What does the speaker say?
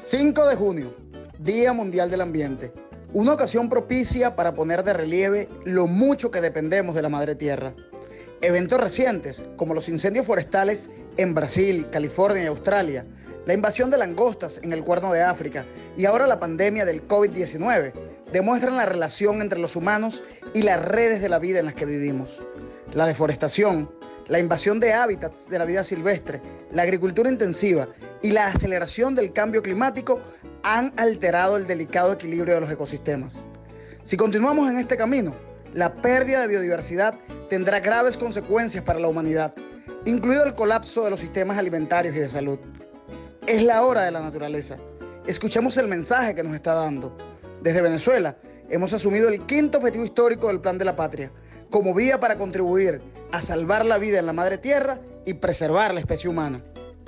5 de junio, Día Mundial del Ambiente. Una ocasión propicia para poner de relieve lo mucho que dependemos de la madre tierra. Eventos recientes, como los incendios forestales en Brasil, California y Australia, la invasión de langostas en el Cuerno de África y ahora la pandemia del COVID-19, demuestran la relación entre los humanos y las redes de la vida en las que vivimos. La deforestación, la invasión de hábitats de la vida silvestre, la agricultura intensiva y la aceleración del cambio climático han alterado el delicado equilibrio de los ecosistemas. Si continuamos en este camino, la pérdida de biodiversidad tendrá graves consecuencias para la humanidad, incluido el colapso de los sistemas alimentarios y de salud. Es la hora de la naturaleza. Escuchemos el mensaje que nos está dando. Desde Venezuela hemos asumido el quinto objetivo histórico del Plan de la Patria, como vía para contribuir a salvar la vida en la madre tierra y preservar la especie humana.